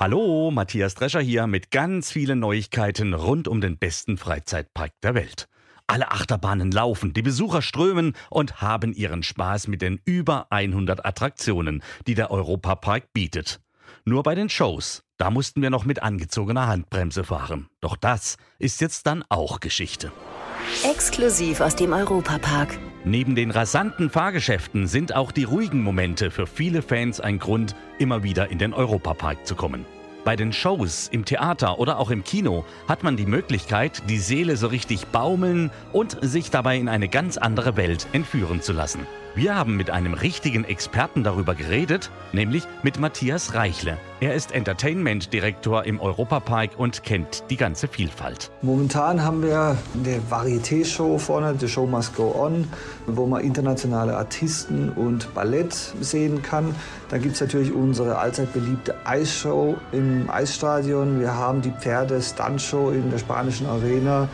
Hallo, Matthias Drescher hier mit ganz vielen Neuigkeiten rund um den besten Freizeitpark der Welt. Alle Achterbahnen laufen, die Besucher strömen und haben ihren Spaß mit den über 100 Attraktionen, die der Europapark bietet. Nur bei den Shows, da mussten wir noch mit angezogener Handbremse fahren. Doch das ist jetzt dann auch Geschichte. Exklusiv aus dem Europapark. Neben den rasanten Fahrgeschäften sind auch die ruhigen Momente für viele Fans ein Grund, immer wieder in den Europapark zu kommen. Bei den Shows, im Theater oder auch im Kino hat man die Möglichkeit, die Seele so richtig baumeln und sich dabei in eine ganz andere Welt entführen zu lassen. Wir haben mit einem richtigen Experten darüber geredet, nämlich mit Matthias Reichle. Er ist Entertainment-Direktor im Europapark und kennt die ganze Vielfalt. Momentan haben wir eine Varieté-Show vorne, The Show Must Go On, wo man internationale Artisten und Ballett sehen kann. Dann gibt es natürlich unsere allzeit beliebte Eisshow im Eisstadion. Wir haben die Pferde-Stunt-Show in der spanischen Arena.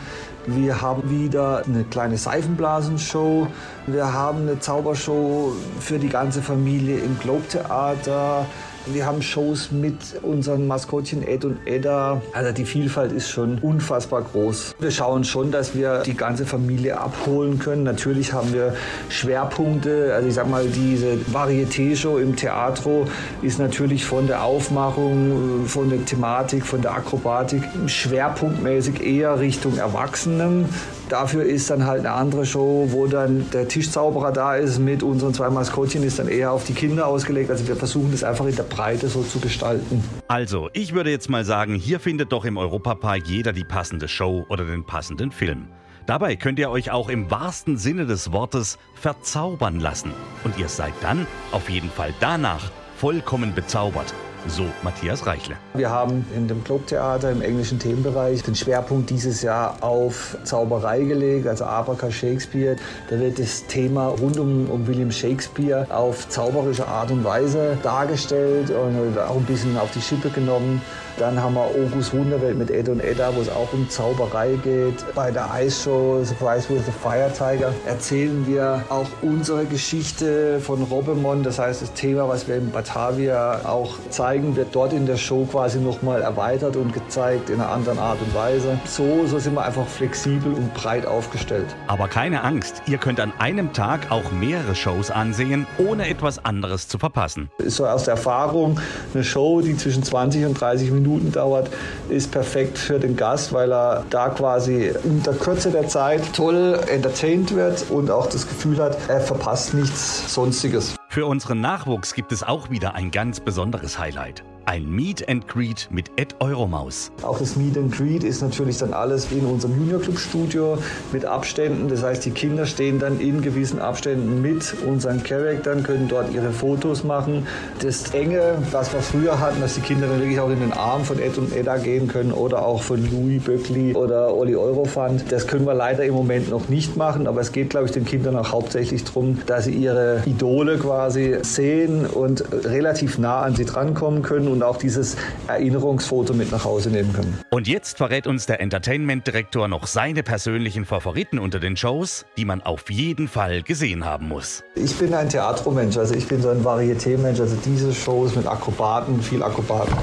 Wir haben wieder eine kleine Seifenblasenshow. Wir haben eine Zaubershow für die ganze Familie im Globe Theater. Wir haben Shows mit unseren Maskottchen Ed und Edda. Also die Vielfalt ist schon unfassbar groß. Wir schauen schon, dass wir die ganze Familie abholen können. Natürlich haben wir Schwerpunkte. Also ich sag mal, diese Varieté-Show im Theatro ist natürlich von der Aufmachung, von der Thematik, von der Akrobatik schwerpunktmäßig eher Richtung Erwachsenen. Dafür ist dann halt eine andere Show, wo dann der Tischzauberer da ist mit unseren zwei Maskottchen, ist dann eher auf die Kinder ausgelegt. Also wir versuchen das einfach in der Breite so zu gestalten. Also, ich würde jetzt mal sagen, hier findet doch im Europapark jeder die passende Show oder den passenden Film. Dabei könnt ihr euch auch im wahrsten Sinne des Wortes verzaubern lassen. Und ihr seid dann auf jeden Fall danach vollkommen bezaubert. So Matthias Reichle. Wir haben in dem Globe-Theater im englischen Themenbereich den Schwerpunkt dieses Jahr auf Zauberei gelegt, also Abaca Shakespeare. Da wird das Thema rund um, um William Shakespeare auf zauberische Art und Weise dargestellt und auch ein bisschen auf die Schippe genommen. Dann haben wir August Wunderwelt mit Ed und Edda, wo es auch um Zauberei geht. Bei der Eisshow Surprise with the Fire Tiger erzählen wir auch unsere Geschichte von Robemon. Das heißt, das Thema, was wir in Batavia auch zeigen, wird dort in der Show quasi nochmal erweitert und gezeigt in einer anderen Art und Weise. So, so sind wir einfach flexibel und breit aufgestellt. Aber keine Angst, ihr könnt an einem Tag auch mehrere Shows ansehen, ohne etwas anderes zu verpassen. Ist so aus der Erfahrung, eine Show, die zwischen 20 und 30 Minuten Minuten dauert, ist perfekt für den Gast, weil er da quasi in der Kürze der Zeit toll entertained wird und auch das Gefühl hat, er verpasst nichts Sonstiges. Für unseren Nachwuchs gibt es auch wieder ein ganz besonderes Highlight. Ein Meet and Greet mit Ed Euromaus. Auch das Meet and Greet ist natürlich dann alles in unserem Junior Club Studio mit Abständen. Das heißt, die Kinder stehen dann in gewissen Abständen mit unseren Charaktern, können dort ihre Fotos machen. Das Enge, was wir früher hatten, dass die Kinder dann wirklich auch in den Arm von Ed und Edda gehen können oder auch von Louis Böckli oder Olli Eurofant. Das können wir leider im Moment noch nicht machen, aber es geht, glaube ich, den Kindern auch hauptsächlich darum, dass sie ihre Idole quasi sehen und relativ nah an sie drankommen können und auch dieses Erinnerungsfoto mit nach Hause nehmen können. Und jetzt verrät uns der Entertainment-Direktor noch seine persönlichen Favoriten unter den Shows, die man auf jeden Fall gesehen haben muss. Ich bin ein Theatromensch, also ich bin so ein Varieté-Mensch. Also diese Shows mit Akrobaten, viel Akrobaten,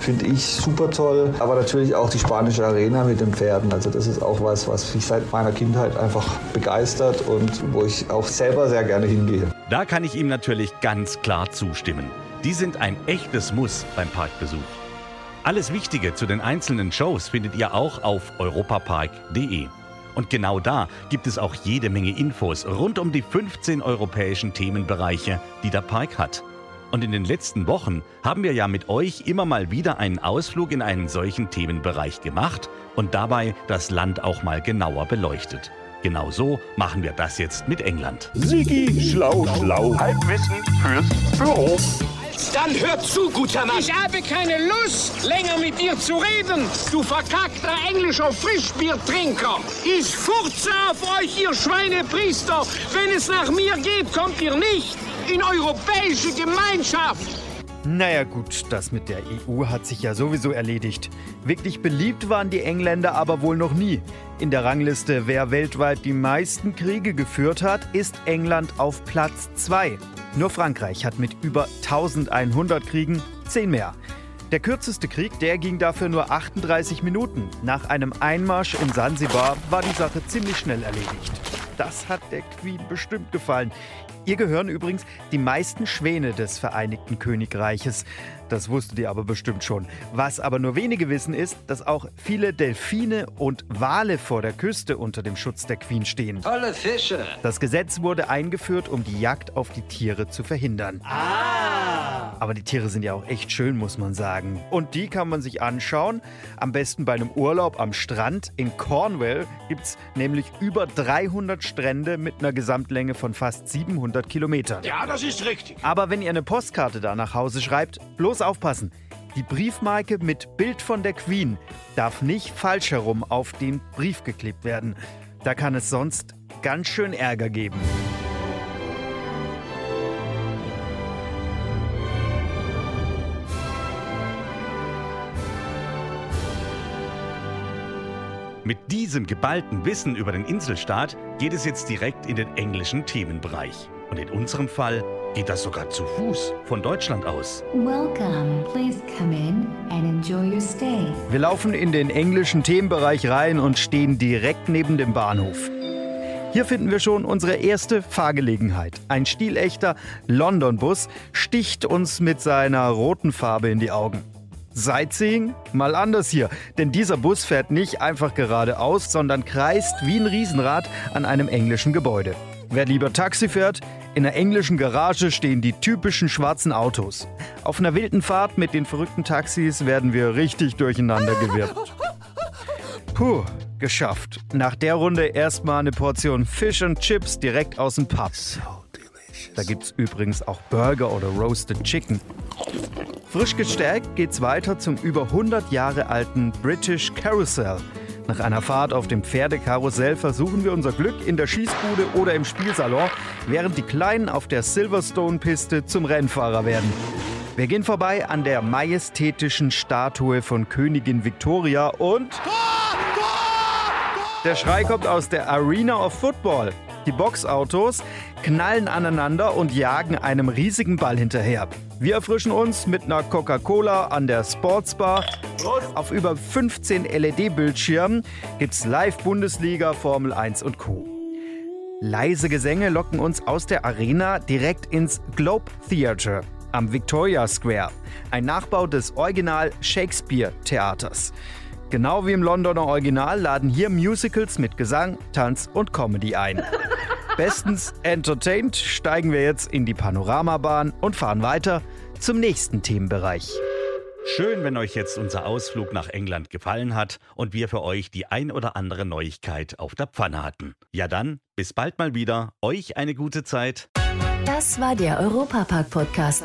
finde ich super toll. Aber natürlich auch die spanische Arena mit den Pferden. Also das ist auch was, was mich seit meiner Kindheit einfach begeistert und wo ich auch selber sehr gerne hingehe. Da kann ich ihm natürlich ganz klar zustimmen. Die sind ein echtes Muss beim Parkbesuch. Alles Wichtige zu den einzelnen Shows findet ihr auch auf europapark.de. Und genau da gibt es auch jede Menge Infos rund um die 15 europäischen Themenbereiche, die der Park hat. Und in den letzten Wochen haben wir ja mit euch immer mal wieder einen Ausflug in einen solchen Themenbereich gemacht und dabei das Land auch mal genauer beleuchtet. Genau so machen wir das jetzt mit England. Sigi, schlau, schlau. Halbwissen fürs Büro. Dann hör zu, guter Mann. Ich habe keine Lust, länger mit dir zu reden, du verkackter englischer Frischbiertrinker. Ich furze auf euch, ihr Schweinepriester. Wenn es nach mir geht, kommt ihr nicht in europäische Gemeinschaft. Naja gut, das mit der EU hat sich ja sowieso erledigt. Wirklich beliebt waren die Engländer aber wohl noch nie. In der Rangliste, wer weltweit die meisten Kriege geführt hat, ist England auf Platz 2. Nur Frankreich hat mit über 1100 Kriegen 10 mehr. Der kürzeste Krieg, der ging dafür nur 38 Minuten. Nach einem Einmarsch in Sansibar war die Sache ziemlich schnell erledigt. Das hat der Queen bestimmt gefallen. Ihr gehören übrigens die meisten Schwäne des Vereinigten Königreiches. Das wusstet ihr aber bestimmt schon. Was aber nur wenige wissen ist, dass auch viele Delfine und Wale vor der Küste unter dem Schutz der Queen stehen. Tolle Fische. Das Gesetz wurde eingeführt, um die Jagd auf die Tiere zu verhindern. Ah! Aber die Tiere sind ja auch echt schön, muss man sagen. Und die kann man sich anschauen. Am besten bei einem Urlaub am Strand. In Cornwall gibt es nämlich über 300 Strände mit einer Gesamtlänge von fast 700 Kilometern. Ja, das ist richtig. Aber wenn ihr eine Postkarte da nach Hause schreibt, bloß aufpassen. Die Briefmarke mit Bild von der Queen darf nicht falsch herum auf den Brief geklebt werden. Da kann es sonst ganz schön Ärger geben. Mit diesem geballten Wissen über den Inselstaat geht es jetzt direkt in den englischen Themenbereich. Und in unserem Fall geht das sogar zu Fuß von Deutschland aus. Welcome. Please come in and enjoy your stay. Wir laufen in den englischen Themenbereich rein und stehen direkt neben dem Bahnhof. Hier finden wir schon unsere erste Fahrgelegenheit. Ein stilechter London-Bus sticht uns mit seiner roten Farbe in die Augen. Sightseeing? Mal anders hier, denn dieser Bus fährt nicht einfach geradeaus, sondern kreist wie ein Riesenrad an einem englischen Gebäude. Wer lieber Taxi fährt, in der englischen Garage stehen die typischen schwarzen Autos. Auf einer wilden Fahrt mit den verrückten Taxis werden wir richtig durcheinander gewirkt. Puh, geschafft. Nach der Runde erstmal eine Portion Fish and Chips direkt aus dem Pub. Da gibt's übrigens auch Burger oder Roasted Chicken. Frisch gestärkt geht's weiter zum über 100 Jahre alten British Carousel. Nach einer Fahrt auf dem Pferdekarussell versuchen wir unser Glück in der Schießbude oder im Spielsalon, während die Kleinen auf der Silverstone-Piste zum Rennfahrer werden. Wir gehen vorbei an der majestätischen Statue von Königin Victoria und... Der Schrei kommt aus der Arena of Football. Die Boxautos knallen aneinander und jagen einem riesigen Ball hinterher. Wir erfrischen uns mit einer Coca-Cola an der Sportsbar. Auf über 15 LED-Bildschirmen gibt's Live-Bundesliga, Formel 1 und Co. Leise Gesänge locken uns aus der Arena direkt ins Globe Theatre am Victoria Square, ein Nachbau des Original Shakespeare Theaters. Genau wie im Londoner Original laden hier Musicals mit Gesang, Tanz und Comedy ein. Bestens entertained steigen wir jetzt in die Panoramabahn und fahren weiter zum nächsten Themenbereich. Schön, wenn euch jetzt unser Ausflug nach England gefallen hat und wir für euch die ein oder andere Neuigkeit auf der Pfanne hatten. Ja dann, bis bald mal wieder. Euch eine gute Zeit. Das war der Europapark-Podcast.